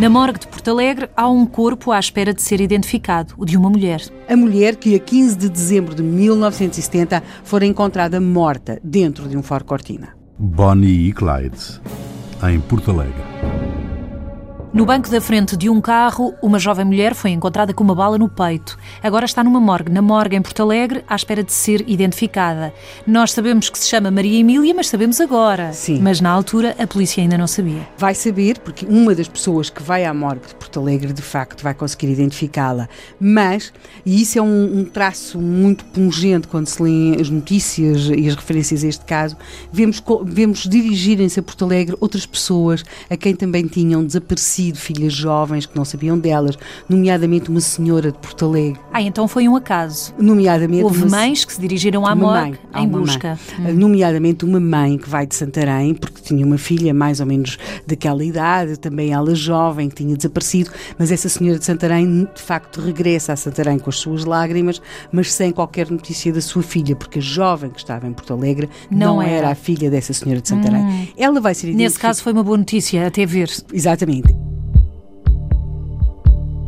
Na morgue de Porto Alegre há um corpo à espera de ser identificado, o de uma mulher. A mulher que a 15 de dezembro de 1970 fora encontrada morta dentro de um Ford Cortina. Bonnie e Clyde, em Porto Alegre. No banco da frente de um carro, uma jovem mulher foi encontrada com uma bala no peito. Agora está numa morgue, na morgue em Porto Alegre, à espera de ser identificada. Nós sabemos que se chama Maria Emília, mas sabemos agora. Sim. Mas na altura a polícia ainda não sabia. Vai saber, porque uma das pessoas que vai à morgue de Porto Alegre, de facto, vai conseguir identificá-la. Mas, e isso é um, um traço muito pungente quando se lêem as notícias e as referências a este caso, vemos, vemos dirigirem-se a Porto Alegre outras pessoas a quem também tinham desaparecido filhas jovens que não sabiam delas, nomeadamente uma senhora de Porto Alegre. Ah, então foi um acaso. Nomeadamente Houve uma- mães que se dirigiram à morgue mãe, em busca. Hum. Nomeadamente uma mãe que vai de Santarém, porque tinha uma filha mais ou menos daquela idade, também ela jovem, que tinha desaparecido, mas essa senhora de Santarém de facto regressa a Santarém com as suas lágrimas, mas sem qualquer notícia da sua filha, porque a jovem que estava em Porto Alegre Não não, era. era. a filha dessa senhora de Santarém. Ela vai ser Nesse caso foi uma boa notícia, até ver. Exatamente.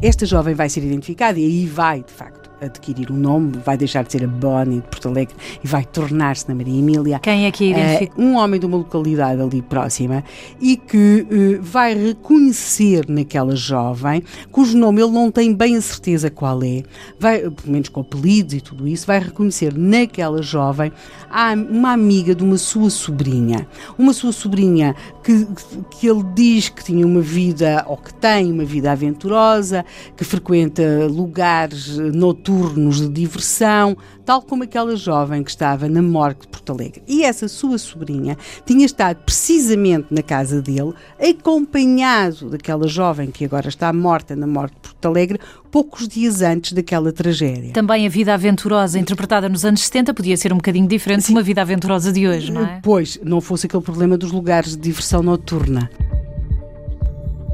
Esta jovem vai ser identificada e aí vai, de facto, adquirir um nome, vai deixar de ser a Bonnie de Porto Alegre e vai tornar-se na Maria Emília. Quem é que a É identificou? um homem de uma localidade ali próxima e que eh, vai reconhecer naquela jovem, cujo nome ele não tem bem a certeza qual é, vai, pelo menos com apelidos e tudo isso, vai reconhecer naquela jovem a- uma amiga de uma sua sobrinha. Uma sua sobrinha que, que ele diz que tinha uma vida, ou que tem uma vida aventurosa, que frequenta lugares noturnos de diversão, tal como aquela jovem que estava na morgue de Porto Alegre. E essa sua sobrinha tinha estado precisamente na casa dele, acompanhado daquela jovem que agora está morta na morgue de Porto Alegre, poucos dias antes daquela tragédia. Também a vida aventurosa interpretada nos anos 70 podia ser um bocadinho diferente de uma vida aventurosa de hoje, não é? Pois, não fosse aquele problema dos lugares de diversão noturna.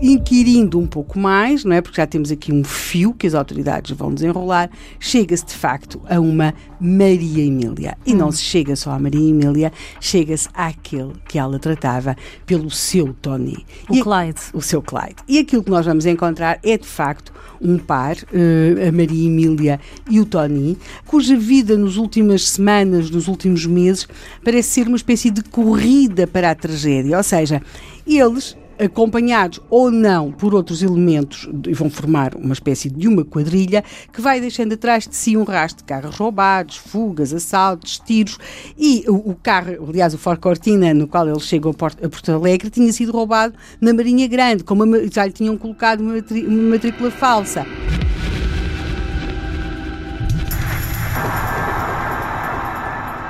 Inquirindo um pouco mais, não é? Porque já temos aqui um fio que as autoridades vão desenrolar, chega-se de facto a uma Maria Emília. E não se chega só à Maria Emília, chega-se àquele que ela tratava pelo seu Tony. O E- Clyde. o seu Clyde. E aquilo que nós vamos encontrar é de facto um par, eh, a Maria Emília e o Tony, cuja vida nas últimas semanas, nos últimos meses, parece ser uma espécie de corrida para a tragédia. Ou seja, eles acompanhados ou não por outros elementos, e vão formar uma espécie de uma quadrilha que vai deixando atrás de si um rastro de carros roubados, fugas, assaltos, tiros e o, o carro, aliás o Ford Cortina no qual eles chegam a Porto, a Porto Alegre tinha sido roubado na Marinha Grande, como já lhe tinham colocado uma matrícula falsa.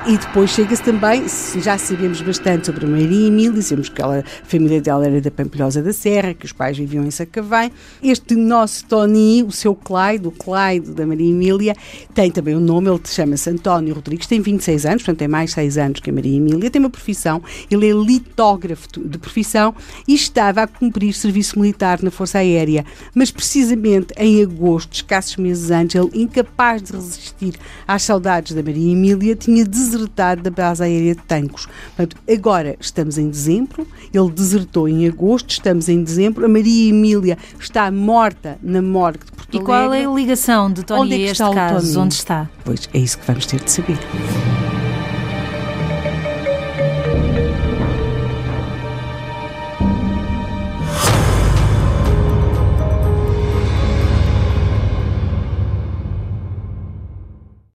E depois chega-se também, já sabemos bastante sobre a Maria Emília, sabemos que ela, a família dela era da Pampilhosa da Serra, que os pais viviam em Sacavém. Este nosso Tony, o seu Clyde, o Clyde da Maria Emília, tem também um nome, ele chama-se António Rodrigues, tem 26 anos, portanto tem mais 6 anos que a Maria Emília, tem uma profissão, ele é litógrafo de profissão e estava a cumprir serviço militar na Força Aérea, mas precisamente em agosto, escassos meses antes, ele, incapaz de resistir às saudades da Maria Emília, tinha desertado da base aérea de Tancos. Portanto, agora estamos em dezembro, ele desertou em agosto, estamos em dezembro, a Maria Emília está morta na morgue de Porto E qual é a ligação de Tony Onde é a este caso? Onde está? Pois é isso que vamos ter de saber.